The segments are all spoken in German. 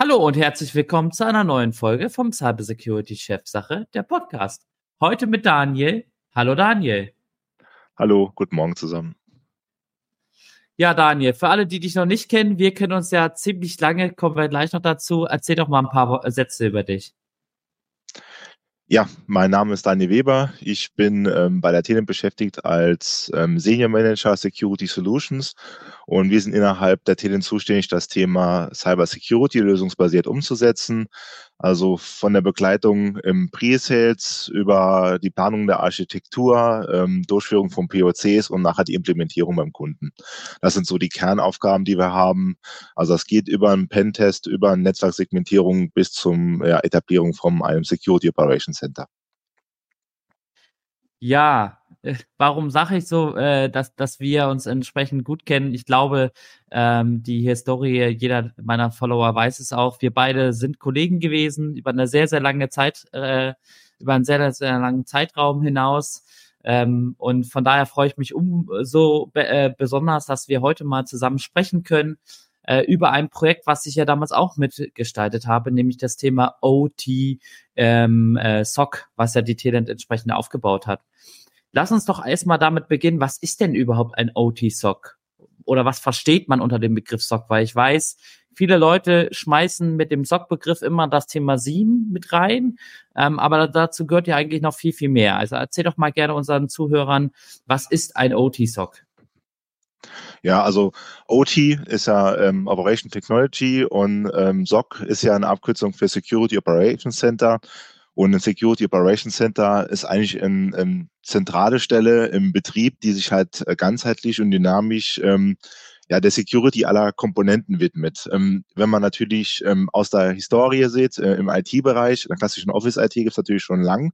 Hallo und herzlich willkommen zu einer neuen Folge vom Cybersecurity Chefsache, der Podcast. Heute mit Daniel. Hallo Daniel. Hallo, guten Morgen zusammen. Ja, Daniel, für alle, die dich noch nicht kennen, wir kennen uns ja ziemlich lange, kommen wir gleich noch dazu. Erzähl doch mal ein paar Sätze über dich. Ja, mein Name ist Daniel Weber. Ich bin ähm, bei der Telenet beschäftigt als ähm, Senior Manager Security Solutions und wir sind innerhalb der Telenet zuständig, das Thema Cyber Security lösungsbasiert umzusetzen. Also von der Begleitung im Pre-Sales über die Planung der Architektur, ähm, Durchführung von POCs und nachher die Implementierung beim Kunden. Das sind so die Kernaufgaben, die wir haben. Also es geht über einen Pentest, über eine Netzwerksegmentierung bis zum ja, Etablierung von einem Security Operations Center. Ja, warum sage ich so, äh, dass, dass wir uns entsprechend gut kennen? Ich glaube, ähm, die Historie, jeder meiner Follower weiß es auch. Wir beide sind Kollegen gewesen über eine sehr, sehr lange Zeit, äh, über einen sehr, sehr langen Zeitraum hinaus. Ähm, und von daher freue ich mich umso äh, besonders, dass wir heute mal zusammen sprechen können äh, über ein Projekt, was ich ja damals auch mitgestaltet habe, nämlich das Thema OT ähm, äh, SOC, was ja die Talent entsprechend aufgebaut hat. Lass uns doch erstmal damit beginnen, was ist denn überhaupt ein OT-SOC? Oder was versteht man unter dem Begriff SOC? Weil ich weiß, viele Leute schmeißen mit dem SOC-Begriff immer das Thema 7 mit rein, ähm, aber dazu gehört ja eigentlich noch viel, viel mehr. Also erzähl doch mal gerne unseren Zuhörern, was ist ein OT-SOC? Ja, also OT ist ja ähm, Operation Technology und ähm, SOC ist ja eine Abkürzung für Security Operations Center. Und ein Security Operations Center ist eigentlich eine ein zentrale Stelle im Betrieb, die sich halt äh, ganzheitlich und dynamisch ähm, ja, der Security aller Komponenten widmet. Ähm, wenn man natürlich ähm, aus der Historie sieht, äh, im IT-Bereich, in der klassischen Office-IT gibt es natürlich schon lang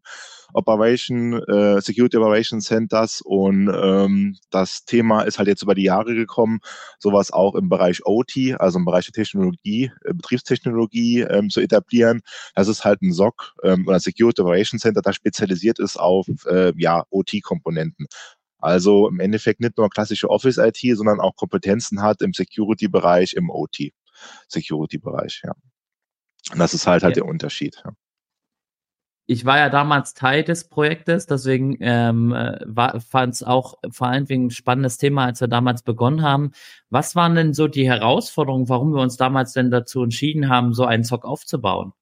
Operation, äh, Security Operation Centers und ähm, das Thema ist halt jetzt über die Jahre gekommen, sowas auch im Bereich OT, also im Bereich der Technologie, äh, Betriebstechnologie ähm, zu etablieren. Das ist halt ein SOC ähm, oder Security Operation Center, das spezialisiert ist auf äh, ja, OT-Komponenten. Also im Endeffekt nicht nur klassische Office-IT, sondern auch Kompetenzen hat im Security-Bereich, im OT-Security-Bereich, ja. Und das ist halt halt der Unterschied. Ja. Ich war ja damals Teil des Projektes, deswegen ähm, fand es auch vor allen Dingen ein spannendes Thema, als wir damals begonnen haben. Was waren denn so die Herausforderungen, warum wir uns damals denn dazu entschieden haben, so einen Zock aufzubauen?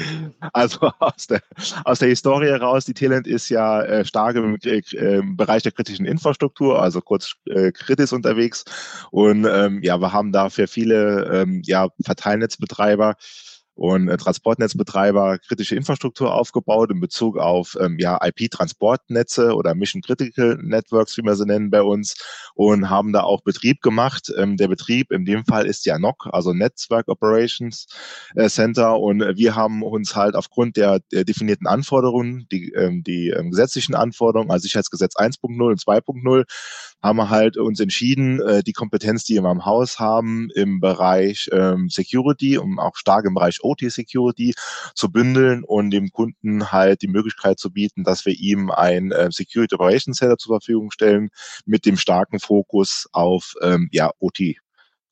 Also aus der, aus der Historie heraus, die Talent ist ja äh, stark im, äh, Bereich der kritischen Infrastruktur, also kurz äh, kritisch unterwegs. Und ähm, ja, wir haben dafür viele ähm, ja, Verteilnetzbetreiber und äh, Transportnetzbetreiber kritische Infrastruktur aufgebaut in Bezug auf ähm, ja, IP-Transportnetze oder Mission Critical Networks, wie wir sie nennen bei uns, und haben da auch Betrieb gemacht. Ähm, der Betrieb in dem Fall ist ja NOC, also Netzwerk Operations äh, Center, und wir haben uns halt aufgrund der, der definierten Anforderungen, die, ähm, die ähm, gesetzlichen Anforderungen, also Sicherheitsgesetz 1.0 und 2.0, haben wir halt uns entschieden, äh, die Kompetenz, die wir im Haus haben, im Bereich ähm, Security und auch stark im Bereich OT Security zu bündeln und dem Kunden halt die Möglichkeit zu bieten, dass wir ihm ein äh, Security Operations Center zur Verfügung stellen mit dem starken Fokus auf ähm, ja, OT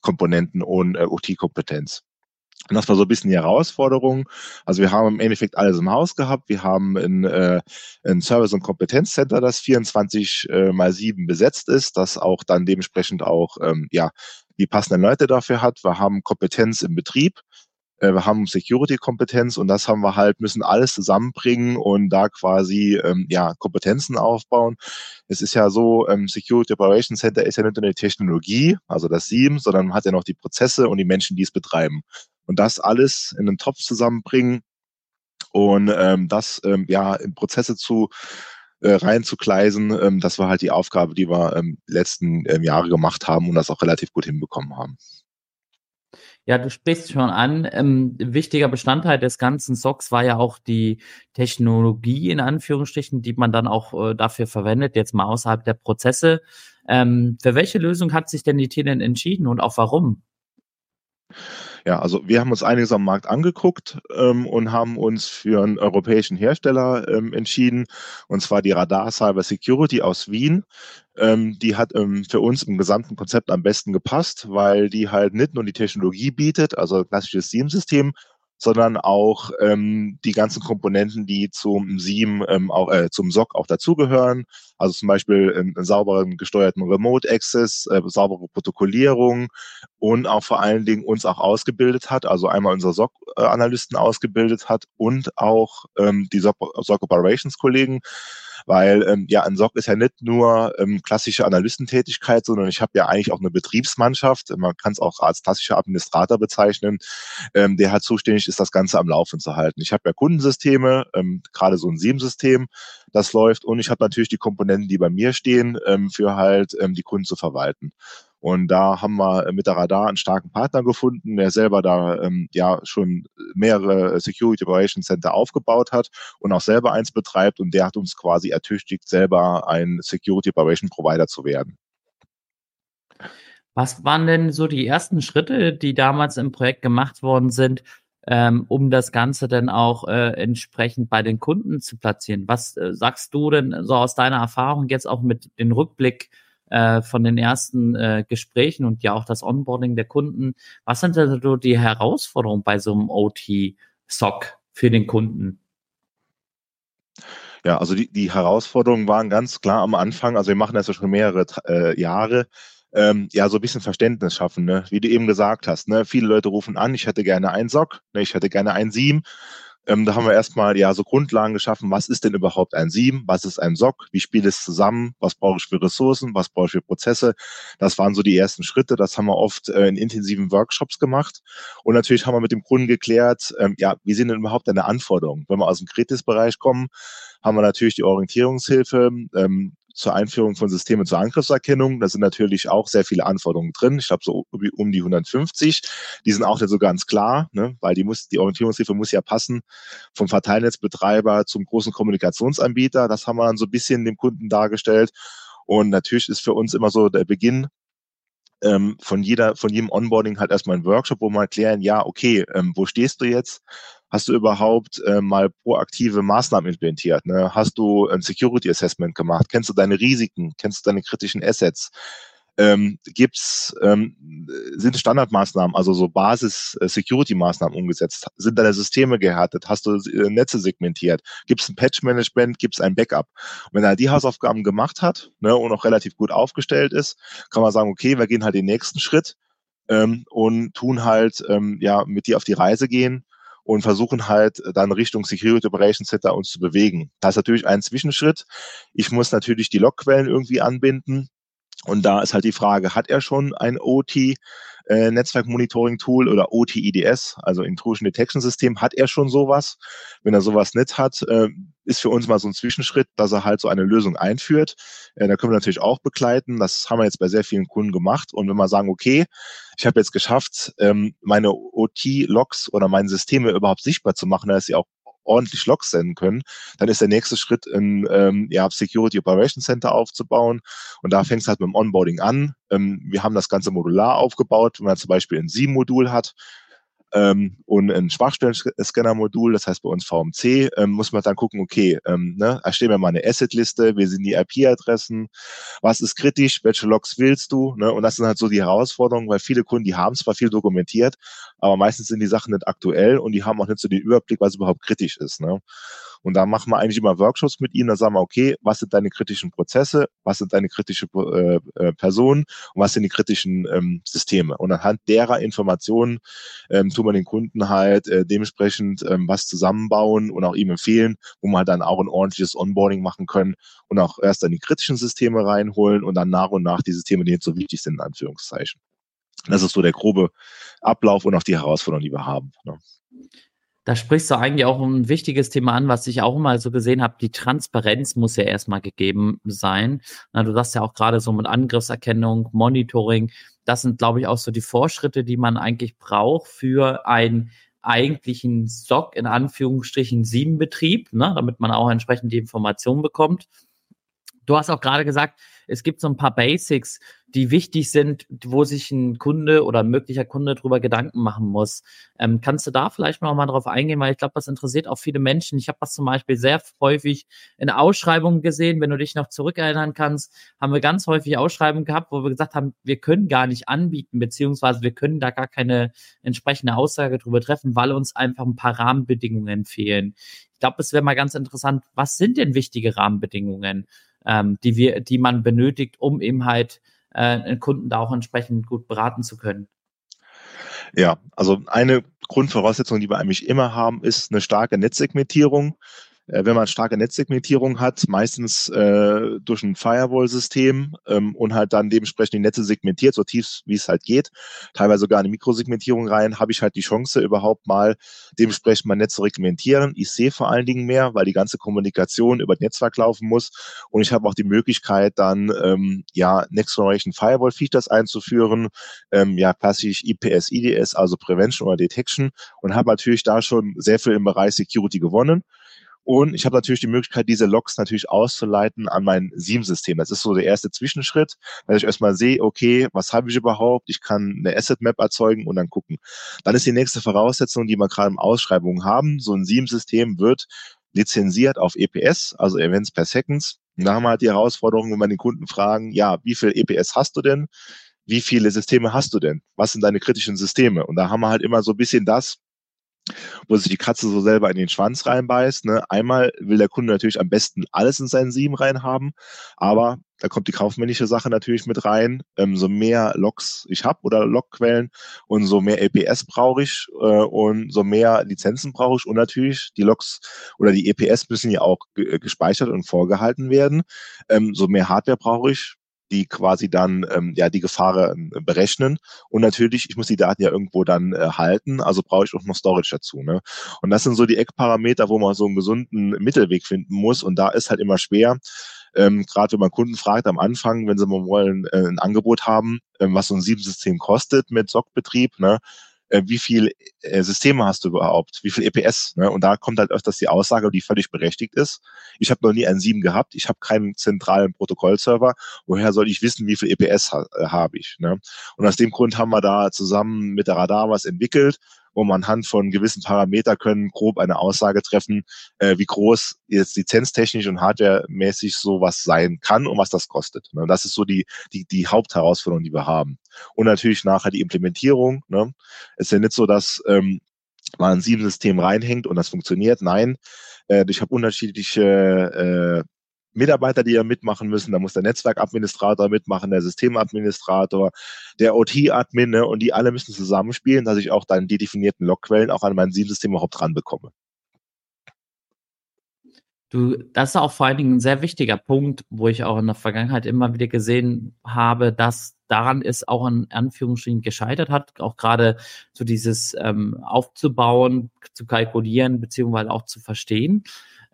Komponenten und äh, OT-Kompetenz. Und das war so ein bisschen die Herausforderung. Also wir haben im Endeffekt alles im Haus gehabt. Wir haben ein, äh, ein Service- und Kompetenzcenter, das 24 äh, mal 7 besetzt ist, das auch dann dementsprechend auch ähm, ja, die passenden Leute dafür hat. Wir haben Kompetenz im Betrieb. Äh, wir haben Security-Kompetenz und das haben wir halt, müssen alles zusammenbringen und da quasi ähm, ja, Kompetenzen aufbauen. Es ist ja so, ähm, Security Operations Center ist ja nicht nur eine Technologie, also das SIEM, sondern man hat ja noch die Prozesse und die Menschen, die es betreiben und das alles in einen Topf zusammenbringen und ähm, das ähm, ja in Prozesse zu äh, reinzugleisen, ähm, das war halt die Aufgabe, die wir ähm, letzten ähm, Jahre gemacht haben und das auch relativ gut hinbekommen haben. Ja, du sprichst schon an. Ähm, wichtiger Bestandteil des ganzen SOCs war ja auch die Technologie in Anführungsstrichen, die man dann auch äh, dafür verwendet, jetzt mal außerhalb der Prozesse. Ähm, für welche Lösung hat sich denn die Telen entschieden und auch warum? Ja, also wir haben uns einiges am Markt angeguckt ähm, und haben uns für einen europäischen Hersteller ähm, entschieden, und zwar die Radar Cyber Security aus Wien. Ähm, die hat ähm, für uns im gesamten Konzept am besten gepasst, weil die halt nicht nur die Technologie bietet, also klassisches SIEM-System, sondern auch ähm, die ganzen Komponenten, die zum SIEM, ähm, auch, äh, zum SOC auch dazugehören. Also zum Beispiel einen sauberen gesteuerten Remote Access, äh, saubere Protokollierung und auch vor allen Dingen uns auch ausgebildet hat, also einmal unsere SOC-Analysten ausgebildet hat und auch ähm, die SOC, SOC Operations Kollegen weil ähm, ja, ein SOC ist ja nicht nur ähm, klassische Analystentätigkeit, sondern ich habe ja eigentlich auch eine Betriebsmannschaft, man kann es auch als klassischer Administrator bezeichnen, ähm, der halt zuständig ist, das Ganze am Laufen zu halten. Ich habe ja Kundensysteme, ähm, gerade so ein SIEM-System, das läuft und ich habe natürlich die Komponenten, die bei mir stehen, ähm, für halt ähm, die Kunden zu verwalten. Und da haben wir mit der Radar einen starken Partner gefunden, der selber da ähm, ja schon mehrere Security Operation Center aufgebaut hat und auch selber eins betreibt. Und der hat uns quasi ertüchtigt, selber ein Security Operation Provider zu werden. Was waren denn so die ersten Schritte, die damals im Projekt gemacht worden sind, ähm, um das Ganze dann auch äh, entsprechend bei den Kunden zu platzieren? Was äh, sagst du denn so aus deiner Erfahrung jetzt auch mit dem Rückblick äh, von den ersten äh, Gesprächen und ja auch das Onboarding der Kunden. Was sind also die Herausforderungen bei so einem OT-SOC für den Kunden? Ja, also die, die Herausforderungen waren ganz klar am Anfang, also wir machen das ja schon mehrere äh, Jahre, ähm, ja, so ein bisschen Verständnis schaffen, ne? wie du eben gesagt hast. Ne? Viele Leute rufen an, ich hätte gerne einen SOC, ne? ich hätte gerne einen SIEM ähm, da haben wir erstmal ja so Grundlagen geschaffen. Was ist denn überhaupt ein SIEM? Was ist ein SOC? Wie spielt es zusammen? Was brauche ich für Ressourcen? Was brauche ich für Prozesse? Das waren so die ersten Schritte. Das haben wir oft äh, in intensiven Workshops gemacht. Und natürlich haben wir mit dem Kunden geklärt, ähm, ja, wie sind denn überhaupt deine Anforderungen? Wenn wir aus dem Kritis-Bereich kommen, haben wir natürlich die Orientierungshilfe, ähm, zur Einführung von Systemen zur Angriffserkennung. Da sind natürlich auch sehr viele Anforderungen drin. Ich glaube so um die 150. Die sind auch nicht so ganz klar, ne? weil die muss, die Orientierungshilfe muss ja passen vom Verteilnetzbetreiber zum großen Kommunikationsanbieter. Das haben wir dann so ein bisschen dem Kunden dargestellt. Und natürlich ist für uns immer so der Beginn ähm, von jeder, von jedem Onboarding halt erstmal ein Workshop, wo wir erklären, ja, okay, ähm, wo stehst du jetzt? Hast du überhaupt äh, mal proaktive Maßnahmen implementiert? Ne? Hast du ein Security Assessment gemacht? Kennst du deine Risiken? Kennst du deine kritischen Assets? Ähm, gibt's ähm, sind Standardmaßnahmen, also so Basis-Security-Maßnahmen äh, umgesetzt? Sind deine Systeme gehärtet? Hast du äh, Netze segmentiert? Gibt es ein Patch-Management? Gibt es ein Backup? Und wenn er die Hausaufgaben gemacht hat ne, und auch relativ gut aufgestellt ist, kann man sagen, okay, wir gehen halt den nächsten Schritt ähm, und tun halt ähm, ja mit dir auf die Reise gehen und versuchen halt dann Richtung Security Operations Center uns zu bewegen. Das ist natürlich ein Zwischenschritt. Ich muss natürlich die Logquellen irgendwie anbinden. Und da ist halt die Frage, hat er schon ein OT äh, Netzwerk-Monitoring Tool oder OT-IDS, also Intrusion Detection System, hat er schon sowas? Wenn er sowas nicht hat, äh, ist für uns mal so ein Zwischenschritt, dass er halt so eine Lösung einführt. Äh, da können wir natürlich auch begleiten. Das haben wir jetzt bei sehr vielen Kunden gemacht. Und wenn wir sagen, okay, ich habe jetzt geschafft, ähm, meine OT-Logs oder meine Systeme überhaupt sichtbar zu machen, dass sie auch ordentlich Logs senden können, dann ist der nächste Schritt, ein ähm, ja, Security Operation Center aufzubauen. Und da fängt es halt mit dem Onboarding an. Ähm, wir haben das Ganze modular aufgebaut, wenn man zum Beispiel ein SIEM-Modul hat, ähm, und ein Schwachstellen-Scanner-Modul, das heißt bei uns VMC, ähm, muss man dann gucken, okay, ähm, ne, erstellen wir mal eine Asset-Liste, wie sind die IP-Adressen, was ist kritisch, welche Logs willst du, ne? und das sind halt so die Herausforderungen, weil viele Kunden, die haben zwar viel dokumentiert, aber meistens sind die Sachen nicht aktuell und die haben auch nicht so den Überblick, was überhaupt kritisch ist. Ne? Und da machen wir eigentlich immer Workshops mit ihnen, da sagen wir, okay, was sind deine kritischen Prozesse, was sind deine kritischen äh, äh, Personen und was sind die kritischen ähm, Systeme. Und anhand derer Informationen ähm, tun wir den Kunden halt äh, dementsprechend ähm, was zusammenbauen und auch ihm empfehlen, wo wir halt dann auch ein ordentliches Onboarding machen können und auch erst dann die kritischen Systeme reinholen und dann nach und nach die Systeme, die jetzt so wichtig sind, in Anführungszeichen. Das ist so der grobe Ablauf und auch die Herausforderungen, die wir haben. Ne? Da sprichst du eigentlich auch ein wichtiges Thema an, was ich auch immer so gesehen habe. Die Transparenz muss ja erstmal gegeben sein. Na, du sagst ja auch gerade so mit Angriffserkennung, Monitoring, das sind, glaube ich, auch so die Vorschritte, die man eigentlich braucht für einen eigentlichen SOC in Anführungsstrichen 7 Betrieb, ne, damit man auch entsprechend die Informationen bekommt. Du hast auch gerade gesagt, es gibt so ein paar Basics, die wichtig sind, wo sich ein Kunde oder ein möglicher Kunde drüber Gedanken machen muss. Ähm, kannst du da vielleicht noch mal drauf eingehen, weil ich glaube, das interessiert auch viele Menschen. Ich habe das zum Beispiel sehr häufig in Ausschreibungen gesehen, wenn du dich noch zurückerinnern kannst, haben wir ganz häufig Ausschreibungen gehabt, wo wir gesagt haben, wir können gar nicht anbieten, beziehungsweise wir können da gar keine entsprechende Aussage drüber treffen, weil uns einfach ein paar Rahmenbedingungen fehlen. Ich glaube, es wäre mal ganz interessant, was sind denn wichtige Rahmenbedingungen? Ähm, die wir, die man benötigt, um eben halt äh, einen Kunden da auch entsprechend gut beraten zu können. Ja, also eine Grundvoraussetzung, die wir eigentlich immer haben, ist eine starke Netzsegmentierung. Äh, wenn man starke Netzsegmentierung hat, meistens äh, durch ein Firewall-System ähm, und halt dann dementsprechend die Netze segmentiert, so tief wie es halt geht, teilweise sogar eine Mikrosegmentierung rein, habe ich halt die Chance, überhaupt mal dementsprechend mein Netz zu segmentieren. Ich sehe vor allen Dingen mehr, weil die ganze Kommunikation über das Netzwerk laufen muss und ich habe auch die Möglichkeit, dann ähm, ja Next Generation Firewall Features einzuführen, ähm, ja klassisch IPS, IDS, also Prevention oder Detection und habe natürlich da schon sehr viel im Bereich Security gewonnen. Und ich habe natürlich die Möglichkeit, diese Logs natürlich auszuleiten an mein SIEM-System. Das ist so der erste Zwischenschritt, dass ich erstmal sehe, okay, was habe ich überhaupt? Ich kann eine Asset-Map erzeugen und dann gucken. Dann ist die nächste Voraussetzung, die wir gerade im Ausschreibungen haben. So ein SIEM-System wird lizenziert auf EPS, also Events per Seconds. Und da haben wir halt die Herausforderung, wenn wir den Kunden fragen, ja, wie viel EPS hast du denn? Wie viele Systeme hast du denn? Was sind deine kritischen Systeme? Und da haben wir halt immer so ein bisschen das, wo sich die Katze so selber in den Schwanz reinbeißt. Ne? Einmal will der Kunde natürlich am besten alles in seinen Sieben reinhaben, aber da kommt die kaufmännische Sache natürlich mit rein. Ähm, so mehr Logs ich habe oder Logquellen und so mehr LPS brauche ich äh, und so mehr Lizenzen brauche ich und natürlich die Logs oder die EPS müssen ja auch gespeichert und vorgehalten werden. Ähm, so mehr Hardware brauche ich, die quasi dann ähm, ja die Gefahr äh, berechnen. Und natürlich, ich muss die Daten ja irgendwo dann äh, halten, also brauche ich auch noch Storage dazu. Ne? Und das sind so die Eckparameter, wo man so einen gesunden Mittelweg finden muss. Und da ist halt immer schwer, ähm, gerade wenn man Kunden fragt am Anfang, wenn sie mal wollen, äh, ein Angebot haben, ähm, was so ein Siebensystem kostet mit SOC-Betrieb, ne, äh, wie viel äh, Systeme hast du überhaupt, wie viel EPS. Ne? Und da kommt halt öfters die Aussage, die völlig berechtigt ist. Ich habe noch nie einen 7 gehabt, ich habe keinen zentralen Protokollserver. Woher soll ich wissen, wie viel EPS ha äh, habe ich? Ne? Und aus dem Grund haben wir da zusammen mit der Radar was entwickelt, man anhand von gewissen Parameter können grob eine Aussage treffen, äh, wie groß jetzt lizenztechnisch und hardwaremäßig sowas sein kann und was das kostet. Ne? Das ist so die, die, die Hauptherausforderung, die wir haben. Und natürlich nachher die Implementierung. Ne? Es ist ja nicht so, dass ähm, man ein Sieben-System reinhängt und das funktioniert. Nein, äh, ich habe unterschiedliche äh, Mitarbeiter, die ja mitmachen müssen. Da muss der Netzwerkadministrator mitmachen, der Systemadministrator, der OT-Admin ne? und die alle müssen zusammenspielen, dass ich auch dann die definierten Logquellen auch an mein SIEM-System überhaupt dran bekomme. Du, das ist auch vor allen Dingen ein sehr wichtiger Punkt, wo ich auch in der Vergangenheit immer wieder gesehen habe, dass daran ist auch in Anführungsstrichen gescheitert hat, auch gerade so dieses ähm, aufzubauen, zu kalkulieren, beziehungsweise auch zu verstehen.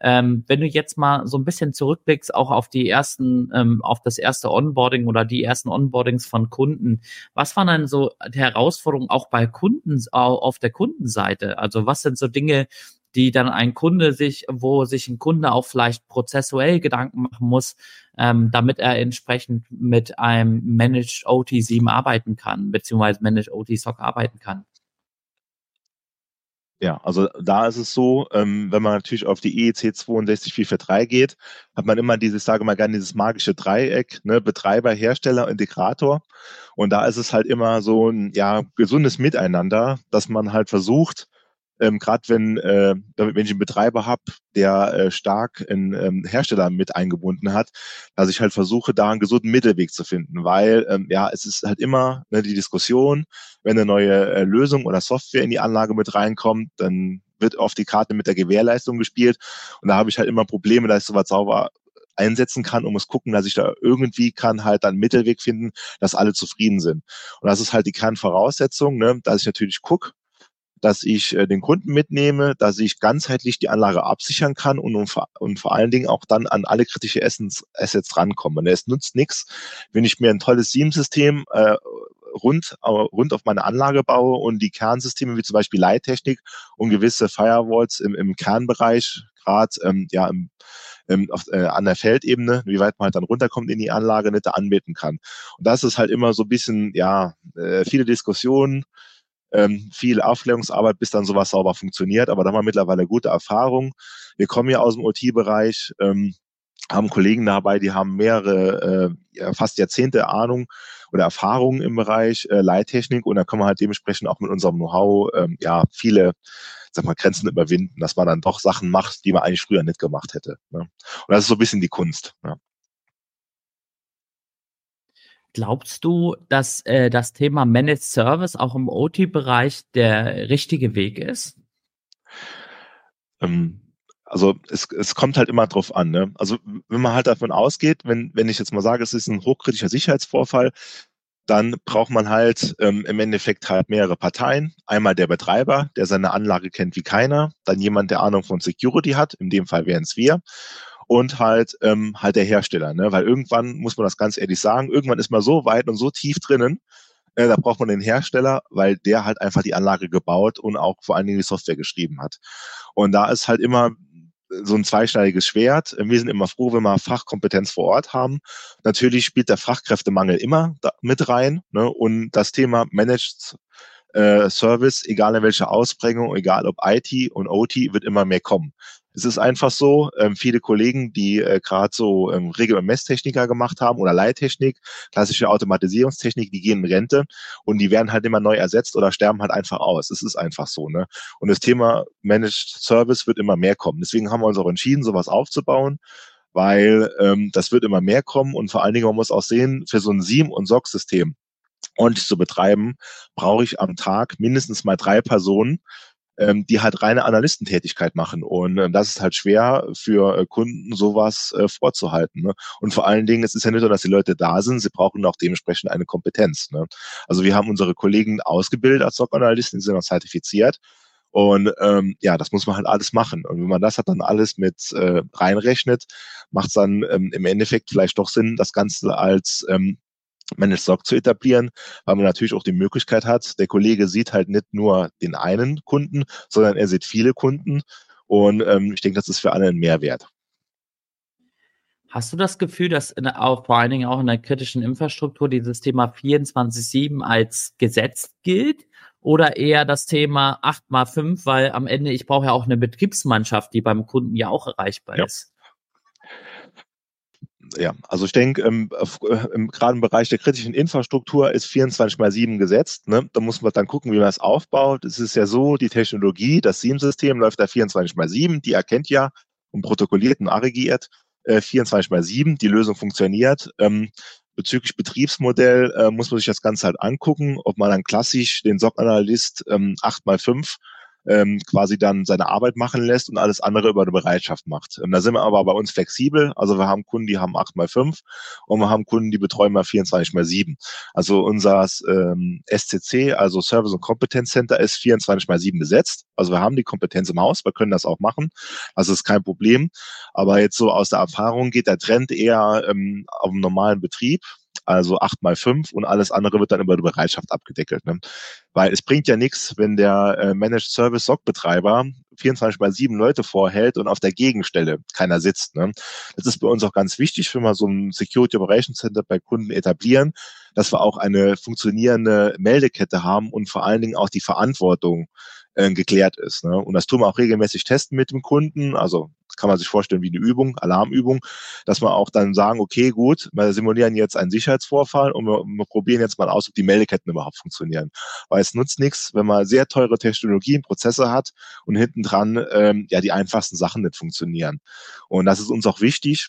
Ähm, wenn du jetzt mal so ein bisschen zurückblickst, auch auf die ersten, ähm, auf das erste Onboarding oder die ersten Onboardings von Kunden, was waren dann so die Herausforderungen auch bei Kunden, auf der Kundenseite? Also was sind so Dinge, die dann ein Kunde sich, wo sich ein Kunde auch vielleicht prozessuell Gedanken machen muss, ähm, damit er entsprechend mit einem Managed OT7 arbeiten kann, beziehungsweise Managed OT SOC arbeiten kann. Ja, also da ist es so, ähm, wenn man natürlich auf die EEC 62443 geht, hat man immer dieses, sage mal gerne, dieses magische Dreieck, ne, Betreiber, Hersteller, Integrator. Und da ist es halt immer so ein ja, gesundes Miteinander, dass man halt versucht, ähm, gerade wenn, äh, wenn ich einen Betreiber habe, der äh, stark einen ähm, Hersteller mit eingebunden hat, dass ich halt versuche, da einen gesunden Mittelweg zu finden, weil ähm, ja, es ist halt immer ne, die Diskussion, wenn eine neue äh, Lösung oder Software in die Anlage mit reinkommt, dann wird auf die Karte mit der Gewährleistung gespielt und da habe ich halt immer Probleme, dass ich sowas sauber einsetzen kann und muss gucken, dass ich da irgendwie kann halt dann Mittelweg finden, dass alle zufrieden sind. Und das ist halt die Kernvoraussetzung, ne, dass ich natürlich gucke, dass ich äh, den Kunden mitnehme, dass ich ganzheitlich die Anlage absichern kann und, und, und vor allen Dingen auch dann an alle kritische Assets, Assets rankomme. Und es nutzt nichts, wenn ich mir ein tolles SIEM-System äh, rund, rund auf meine Anlage baue und die Kernsysteme wie zum Beispiel Leittechnik und gewisse Firewalls im, im Kernbereich, gerade ähm, ja, im, ähm, äh, an der Feldebene, wie weit man halt dann runterkommt in die Anlage, nicht da anbieten kann. Und das ist halt immer so ein bisschen, ja, äh, viele Diskussionen, ähm, viel Aufklärungsarbeit, bis dann sowas sauber funktioniert. Aber da haben wir mittlerweile gute Erfahrung. Wir kommen ja aus dem OT-Bereich, ähm, haben Kollegen dabei, die haben mehrere, äh, fast Jahrzehnte Ahnung oder Erfahrung im Bereich äh, Leittechnik und da können wir halt dementsprechend auch mit unserem Know-how ähm, ja viele sag mal, Grenzen überwinden, dass man dann doch Sachen macht, die man eigentlich früher nicht gemacht hätte. Ne? Und das ist so ein bisschen die Kunst. Ja. Glaubst du, dass äh, das Thema Managed Service auch im OT-Bereich der richtige Weg ist? Ähm, also es, es kommt halt immer drauf an. Ne? Also wenn man halt davon ausgeht, wenn, wenn ich jetzt mal sage, es ist ein hochkritischer Sicherheitsvorfall, dann braucht man halt ähm, im Endeffekt halt mehrere Parteien. Einmal der Betreiber, der seine Anlage kennt wie keiner, dann jemand, der Ahnung von Security hat, in dem Fall wären es wir, und halt ähm, halt der Hersteller, ne? Weil irgendwann muss man das ganz ehrlich sagen, irgendwann ist man so weit und so tief drinnen, äh, da braucht man den Hersteller, weil der halt einfach die Anlage gebaut und auch vor allen Dingen die Software geschrieben hat. Und da ist halt immer so ein zweischneidiges Schwert. Wir sind immer froh, wenn wir Fachkompetenz vor Ort haben. Natürlich spielt der Fachkräftemangel immer mit rein. Ne? Und das Thema Managed äh, Service, egal in welcher Ausprägung, egal ob IT und OT, wird immer mehr kommen. Es ist einfach so, ähm, viele Kollegen, die äh, gerade so ähm, Regel- und Messtechniker gemacht haben oder Leittechnik, klassische Automatisierungstechnik, die gehen in Rente und die werden halt immer neu ersetzt oder sterben halt einfach aus. Es ist einfach so. Ne? Und das Thema Managed Service wird immer mehr kommen. Deswegen haben wir uns auch entschieden, sowas aufzubauen weil ähm, das wird immer mehr kommen und vor allen Dingen, man muss auch sehen, für so ein SIEM- und SOC-System ordentlich zu betreiben, brauche ich am Tag mindestens mal drei Personen, ähm, die halt reine Analystentätigkeit machen. Und äh, das ist halt schwer für äh, Kunden, sowas äh, vorzuhalten. Ne? Und vor allen Dingen, es ist ja nicht so, dass die Leute da sind, sie brauchen auch dementsprechend eine Kompetenz. Ne? Also wir haben unsere Kollegen ausgebildet als SOC-Analysten, die sind auch zertifiziert. Und ähm, ja, das muss man halt alles machen. Und wenn man das hat dann alles mit äh, reinrechnet, macht es dann ähm, im Endeffekt vielleicht doch Sinn, das Ganze als ähm, Managed Stock zu etablieren, weil man natürlich auch die Möglichkeit hat, der Kollege sieht halt nicht nur den einen Kunden, sondern er sieht viele Kunden und ähm, ich denke, das ist für alle ein Mehrwert. Hast du das Gefühl, dass in, auch vor allen Dingen auch in der kritischen Infrastruktur dieses Thema 24-7 als Gesetz gilt? Oder eher das Thema 8 mal 5, weil am Ende ich brauche ja auch eine Betriebsmannschaft, die beim Kunden ja auch erreichbar ja. ist ja, also ich denke, ähm, äh, gerade im Bereich der kritischen Infrastruktur ist 24 mal 7 gesetzt. Ne? Da muss man dann gucken, wie man es aufbaut. Es ist ja so, die Technologie, das SIEM-System läuft da 24 mal 7, die erkennt ja und protokolliert und aggregiert äh, 24 mal 7, die Lösung funktioniert. Ähm, bezüglich Betriebsmodell äh, muss man sich das Ganze halt angucken, ob man dann klassisch den SOC-Analyst ähm, 8 mal 5 ähm, quasi dann seine Arbeit machen lässt und alles andere über eine Bereitschaft macht. Und da sind wir aber bei uns flexibel. Also wir haben Kunden, die haben 8 mal 5 und wir haben Kunden, die betreuen mal 24 mal 7. Also unser ähm, SCC, also Service und Competence Center, ist 24 mal 7 besetzt. Also wir haben die Kompetenz im Haus, wir können das auch machen. Also ist kein Problem. Aber jetzt so aus der Erfahrung geht der Trend eher ähm, auf dem normalen Betrieb also acht mal fünf und alles andere wird dann über die Bereitschaft abgedeckelt. Ne? Weil es bringt ja nichts, wenn der äh, Managed Service SOC-Betreiber 24 mal sieben Leute vorhält und auf der Gegenstelle keiner sitzt. Ne? Das ist bei uns auch ganz wichtig, wenn wir so ein Security Operations Center bei Kunden etablieren, dass wir auch eine funktionierende Meldekette haben und vor allen Dingen auch die Verantwortung äh, geklärt ist. Ne? Und das tun wir auch regelmäßig testen mit dem Kunden. Also kann man sich vorstellen wie eine Übung, Alarmübung, dass wir auch dann sagen, okay, gut, wir simulieren jetzt einen Sicherheitsvorfall und wir, wir probieren jetzt mal aus, ob die Meldeketten überhaupt funktionieren. Weil es nutzt nichts, wenn man sehr teure Technologien, Prozesse hat und hinten dran ähm, ja die einfachsten Sachen nicht funktionieren. Und das ist uns auch wichtig,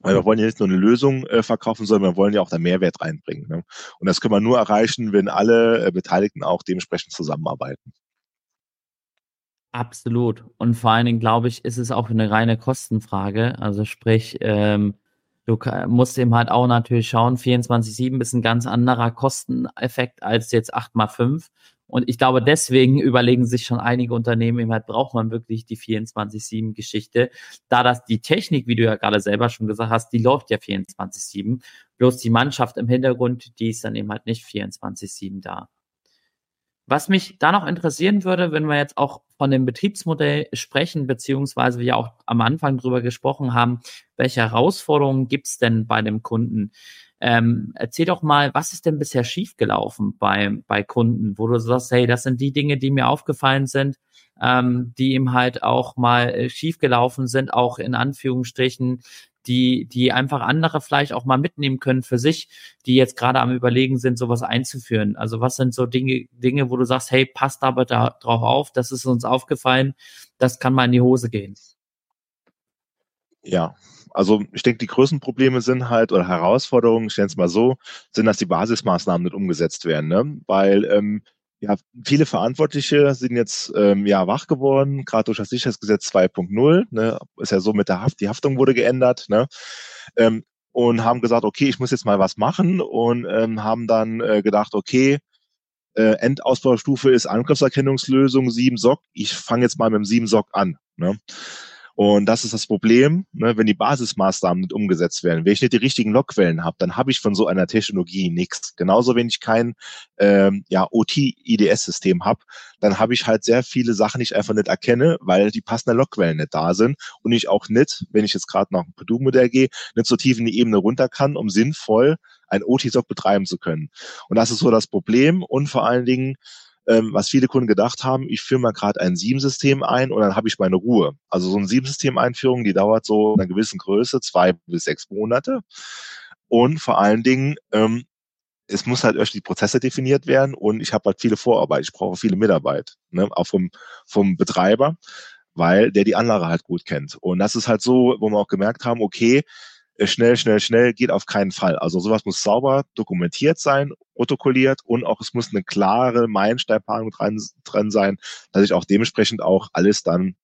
weil wir wollen ja nicht nur eine Lösung äh, verkaufen, sondern wir wollen ja auch da Mehrwert reinbringen. Ne? Und das können wir nur erreichen, wenn alle äh, Beteiligten auch dementsprechend zusammenarbeiten. Absolut. Und vor allen Dingen, glaube ich, ist es auch eine reine Kostenfrage. Also sprich, ähm, Du musst eben halt auch natürlich schauen, 24-7 ist ein ganz anderer Kosteneffekt als jetzt 8 mal 5. Und ich glaube, deswegen überlegen sich schon einige Unternehmen eben halt, braucht man wirklich die 24-7-Geschichte. Da das die Technik, wie du ja gerade selber schon gesagt hast, die läuft ja 24-7. Bloß die Mannschaft im Hintergrund, die ist dann eben halt nicht 24-7 da. Was mich da noch interessieren würde, wenn wir jetzt auch von dem Betriebsmodell sprechen, beziehungsweise wir auch am Anfang drüber gesprochen haben, welche Herausforderungen gibt's denn bei dem Kunden? Ähm, erzähl doch mal, was ist denn bisher schiefgelaufen bei, bei Kunden, wo du sagst, hey, das sind die Dinge, die mir aufgefallen sind, ähm, die ihm halt auch mal äh, schiefgelaufen sind, auch in Anführungsstrichen, die, die einfach andere vielleicht auch mal mitnehmen können für sich, die jetzt gerade am überlegen sind, sowas einzuführen. Also was sind so Dinge, Dinge, wo du sagst, hey, passt aber da drauf auf, das ist uns aufgefallen, das kann mal in die Hose gehen. Ja, also ich denke, die größten Probleme sind halt, oder Herausforderungen, ich nenne es mal so, sind, dass die Basismaßnahmen nicht umgesetzt werden. Ne? Weil ähm, ja, viele Verantwortliche sind jetzt ähm, ja wach geworden, gerade durch das Sicherheitsgesetz 2.0. Ne? Ist ja so mit der Haft, die Haftung wurde geändert. Ne? Ähm, und haben gesagt, okay, ich muss jetzt mal was machen und ähm, haben dann äh, gedacht, okay, äh, Endausbaustufe ist Angriffserkennungslösung 7 SOC. Ich fange jetzt mal mit dem 7 SOC an. Ne? Und das ist das Problem, ne, wenn die Basismaßnahmen nicht umgesetzt werden. Wenn ich nicht die richtigen Logquellen habe, dann habe ich von so einer Technologie nichts. Genauso, wenn ich kein ähm, ja, OT-IDS-System habe, dann habe ich halt sehr viele Sachen, die ich einfach nicht erkenne, weil die passenden Logquellen nicht da sind und ich auch nicht, wenn ich jetzt gerade nach dem Purdue-Modell gehe, nicht so tief in die Ebene runter kann, um sinnvoll ein OT-SOC betreiben zu können. Und das ist so das Problem und vor allen Dingen ähm, was viele Kunden gedacht haben, ich führe mal gerade ein Sieben-System ein und dann habe ich meine Ruhe. Also so eine Sieben-System-Einführung, die dauert so in einer gewissen Größe, zwei bis sechs Monate. Und vor allen Dingen, ähm, es muss halt irgendwie die Prozesse definiert werden und ich habe halt viele Vorarbeit, ich brauche viele Mitarbeit, ne, auch vom, vom Betreiber, weil der die Anlage halt gut kennt. Und das ist halt so, wo wir auch gemerkt haben, okay, schnell, schnell, schnell geht auf keinen Fall. Also sowas muss sauber dokumentiert sein, protokolliert und auch es muss eine klare Meilensteinplanung dran, dran sein, dass ich auch dementsprechend auch alles dann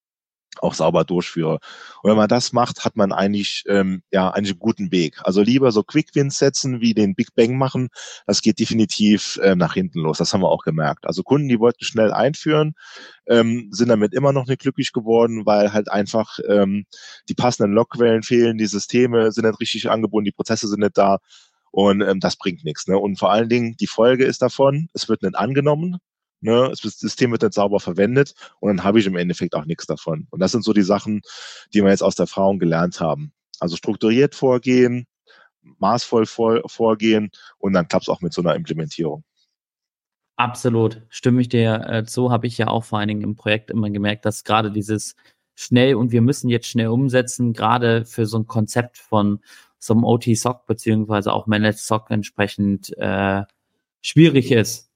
auch sauber durchführe. Und wenn man das macht, hat man eigentlich ähm, ja eigentlich einen guten Weg. Also lieber so Quick Wins setzen, wie den Big Bang machen. Das geht definitiv ähm, nach hinten los. Das haben wir auch gemerkt. Also Kunden, die wollten schnell einführen, ähm, sind damit immer noch nicht glücklich geworden, weil halt einfach ähm, die passenden Logquellen fehlen, die Systeme sind nicht richtig angebunden, die Prozesse sind nicht da. Und ähm, das bringt nichts. Ne? Und vor allen Dingen, die Folge ist davon, es wird nicht angenommen, Ne? Das System wird nicht sauber verwendet und dann habe ich im Endeffekt auch nichts davon. Und das sind so die Sachen, die wir jetzt aus der Erfahrung gelernt haben. Also strukturiert vorgehen, maßvoll vor, vorgehen und dann klappt es auch mit so einer Implementierung. Absolut, stimme ich dir äh, zu, habe ich ja auch vor allen Dingen im Projekt immer gemerkt, dass gerade dieses schnell und wir müssen jetzt schnell umsetzen, gerade für so ein Konzept von so einem OT-SOC beziehungsweise auch Managed SOC entsprechend äh, schwierig ist.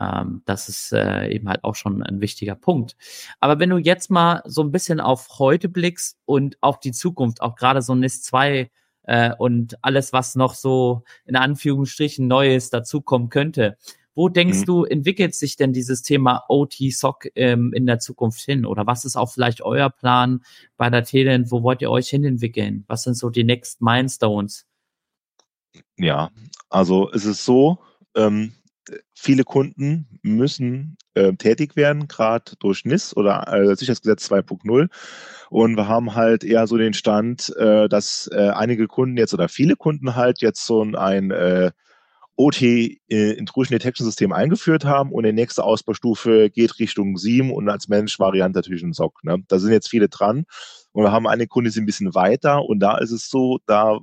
Ähm, das ist äh, eben halt auch schon ein wichtiger Punkt. Aber wenn du jetzt mal so ein bisschen auf heute blickst und auf die Zukunft, auch gerade so NIS 2 äh, und alles, was noch so in Anführungsstrichen Neues dazukommen könnte, wo denkst mhm. du, entwickelt sich denn dieses Thema OT-SOC ähm, in der Zukunft hin? Oder was ist auch vielleicht euer Plan bei der Telent? Wo wollt ihr euch hin entwickeln? Was sind so die Next Milestones? Ja, also es ist so, ähm, viele Kunden müssen äh, tätig werden, gerade durch NIS oder äh, Sicherheitsgesetz 2.0. Und wir haben halt eher so den Stand, äh, dass äh, einige Kunden jetzt oder viele Kunden halt jetzt so ein äh, OT äh, Intrusion Detection System eingeführt haben und die nächste Ausbaustufe geht Richtung 7 und als Mensch-Variante natürlich ein SOC. Ne? Da sind jetzt viele dran. Und wir haben eine Kunde, die sind ein bisschen weiter und da ist es so, da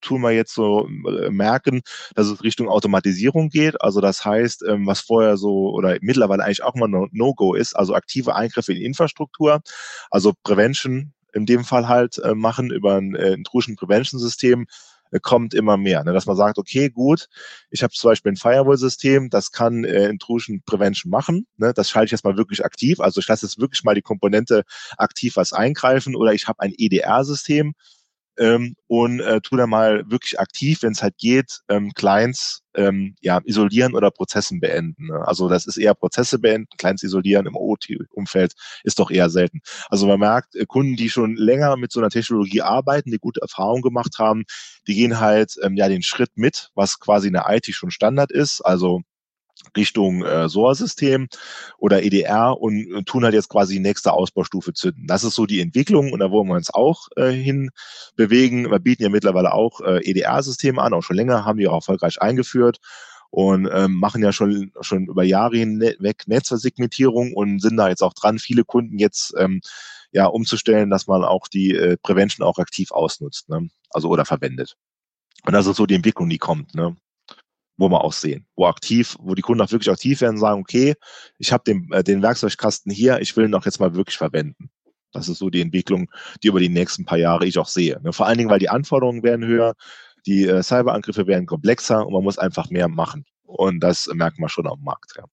tun wir jetzt so äh, merken, dass es Richtung Automatisierung geht. Also das heißt, ähm, was vorher so oder mittlerweile eigentlich auch mal No-Go ist, also aktive Eingriffe in Infrastruktur, also Prevention in dem Fall halt äh, machen über ein äh, Intrusion Prevention System kommt immer mehr. Ne? Dass man sagt, okay, gut, ich habe zum Beispiel ein Firewall-System, das kann Intrusion Prevention machen. Ne? Das schalte ich jetzt mal wirklich aktiv. Also ich lasse jetzt wirklich mal die Komponente aktiv was eingreifen oder ich habe ein EDR-System, ähm, und äh, tu dann mal wirklich aktiv, wenn es halt geht, ähm, Clients ähm, ja, isolieren oder Prozessen beenden. Ne? Also das ist eher Prozesse beenden, Clients isolieren im OT-Umfeld ist doch eher selten. Also man merkt, äh, Kunden, die schon länger mit so einer Technologie arbeiten, die gute Erfahrungen gemacht haben, die gehen halt ähm, ja den Schritt mit, was quasi in der IT schon Standard ist. Also Richtung äh, SOA-System oder EDR und, und, tun halt jetzt quasi die nächste Ausbaustufe zünden. Das ist so die Entwicklung und da wollen wir uns auch äh, hin bewegen. Wir bieten ja mittlerweile auch äh, EDR-Systeme an, auch schon länger, haben die auch erfolgreich eingeführt und ähm, machen ja schon, schon über Jahre hinweg Netzversegmentierung und sind da jetzt auch dran, viele Kunden jetzt ähm, ja umzustellen, dass man auch die äh, Prevention auch aktiv ausnutzt, ne? also oder verwendet. Und das ist so die Entwicklung, die kommt. Ne? Wo wir auch sehen, wo aktiv, wo die Kunden auch wirklich aktiv werden und sagen, okay, ich habe den, äh, den Werkzeugkasten hier, ich will ihn doch jetzt mal wirklich verwenden. Das ist so die Entwicklung, die über die nächsten paar Jahre ich auch sehe. Ne? Vor allen Dingen, weil die Anforderungen werden höher, die äh, Cyberangriffe werden komplexer und man muss einfach mehr machen. Und das merkt man schon am Markt. Ja.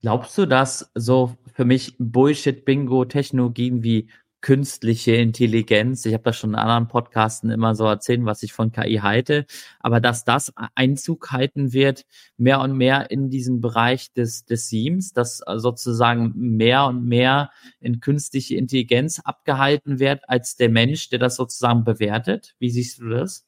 Glaubst du, dass so für mich Bullshit-Bingo-Technologien wie künstliche Intelligenz. Ich habe das schon in anderen Podcasten immer so erzählt, was ich von KI halte. Aber dass das Einzug halten wird, mehr und mehr in diesem Bereich des, des SIEMs, dass sozusagen mehr und mehr in künstliche Intelligenz abgehalten wird als der Mensch, der das sozusagen bewertet. Wie siehst du das?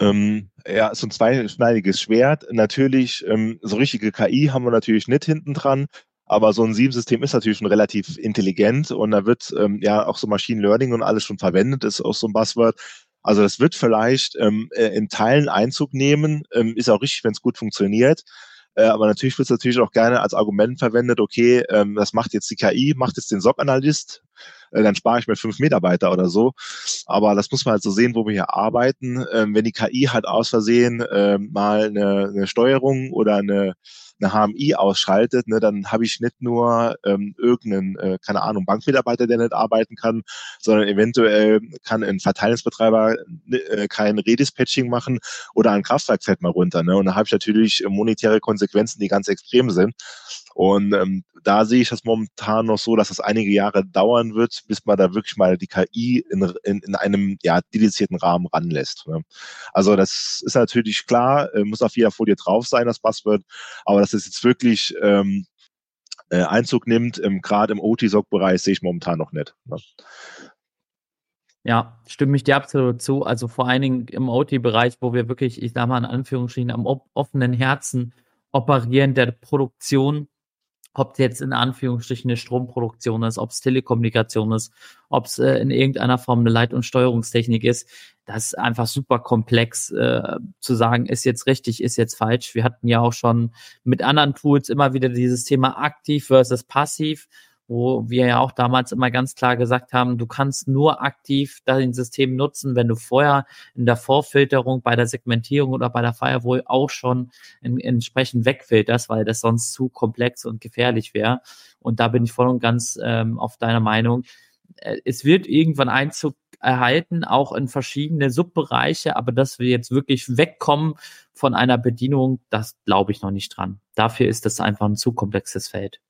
Ähm, ja, so ein zweischneidiges Schwert. Natürlich, ähm, so richtige KI haben wir natürlich nicht hinten dran. Aber so ein Sieben-System ist natürlich schon relativ intelligent und da wird ähm, ja auch so Machine Learning und alles schon verwendet, ist auch so ein Buzzword. Also das wird vielleicht ähm, äh, in Teilen Einzug nehmen, ähm, ist auch richtig, wenn es gut funktioniert. Äh, aber natürlich wird es natürlich auch gerne als Argument verwendet, okay, ähm, das macht jetzt die KI, macht jetzt den SOC-Analyst, äh, dann spare ich mir fünf Mitarbeiter oder so. Aber das muss man halt so sehen, wo wir hier arbeiten. Ähm, wenn die KI halt aus Versehen äh, mal eine, eine Steuerung oder eine eine HMI ausschaltet, ne, dann habe ich nicht nur ähm, irgendeinen, äh, keine Ahnung, Bankmitarbeiter, der nicht arbeiten kann, sondern eventuell kann ein Verteilungsbetreiber äh, kein Redispatching machen oder ein Kraftwerk fällt mal runter. Ne? Und da habe ich natürlich monetäre Konsequenzen, die ganz extrem sind. Und ähm, da sehe ich das momentan noch so, dass es einige Jahre dauern wird, bis man da wirklich mal die KI in, in, in einem ja, dedizierten Rahmen ranlässt. Ne? Also das ist natürlich klar, äh, muss auf jeder Folie drauf sein, das Passwort, aber dass es jetzt wirklich ähm, äh, Einzug nimmt, ähm, gerade im OT-SOC-Bereich, sehe ich momentan noch nicht. Ne? Ja, stimme ich dir absolut zu. Also vor allen Dingen im OT-Bereich, wo wir wirklich, ich sage mal in Anführungsstrichen, am offenen Herzen operieren der Produktion ob es jetzt in Anführungsstrichen eine Stromproduktion ist, ob es Telekommunikation ist, ob es äh, in irgendeiner Form eine Leit- und Steuerungstechnik ist, das ist einfach super komplex äh, zu sagen, ist jetzt richtig, ist jetzt falsch. Wir hatten ja auch schon mit anderen Tools immer wieder dieses Thema aktiv versus passiv wo wir ja auch damals immer ganz klar gesagt haben, du kannst nur aktiv dein System nutzen, wenn du vorher in der Vorfilterung bei der Segmentierung oder bei der Firewall auch schon in, entsprechend wegfilterst, weil das sonst zu komplex und gefährlich wäre. Und da bin ich voll und ganz ähm, auf deiner Meinung. Äh, es wird irgendwann Einzug erhalten, auch in verschiedene Subbereiche, aber dass wir jetzt wirklich wegkommen von einer Bedienung, das glaube ich noch nicht dran. Dafür ist das einfach ein zu komplexes Feld.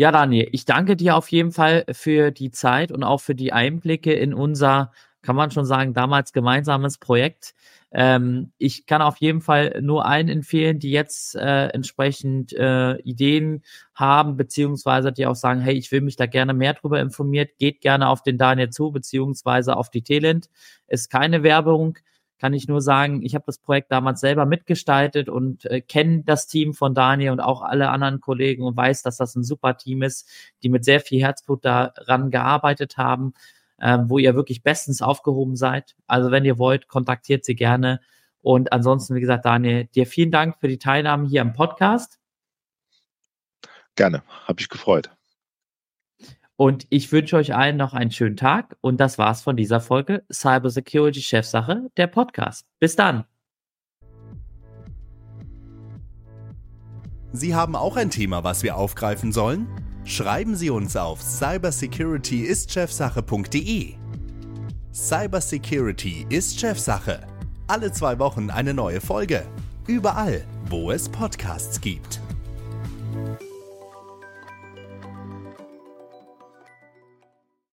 Ja, Daniel, ich danke dir auf jeden Fall für die Zeit und auch für die Einblicke in unser, kann man schon sagen, damals gemeinsames Projekt. Ähm, ich kann auf jeden Fall nur allen empfehlen, die jetzt äh, entsprechend äh, Ideen haben, beziehungsweise die auch sagen, hey, ich will mich da gerne mehr drüber informiert, geht gerne auf den Daniel zu, beziehungsweise auf die Talent. Ist keine Werbung kann ich nur sagen, ich habe das Projekt damals selber mitgestaltet und äh, kenne das Team von Daniel und auch alle anderen Kollegen und weiß, dass das ein super Team ist, die mit sehr viel Herzblut daran gearbeitet haben, äh, wo ihr wirklich bestens aufgehoben seid. Also wenn ihr wollt, kontaktiert sie gerne. Und ansonsten, wie gesagt, Daniel, dir vielen Dank für die Teilnahme hier im Podcast. Gerne, habe ich gefreut. Und ich wünsche euch allen noch einen schönen Tag. Und das war's von dieser Folge Cybersecurity Chefsache, der Podcast. Bis dann. Sie haben auch ein Thema, was wir aufgreifen sollen? Schreiben Sie uns auf cybersecurityistchefsache.de. Cybersecurity ist Chefsache. Alle zwei Wochen eine neue Folge. Überall, wo es Podcasts gibt.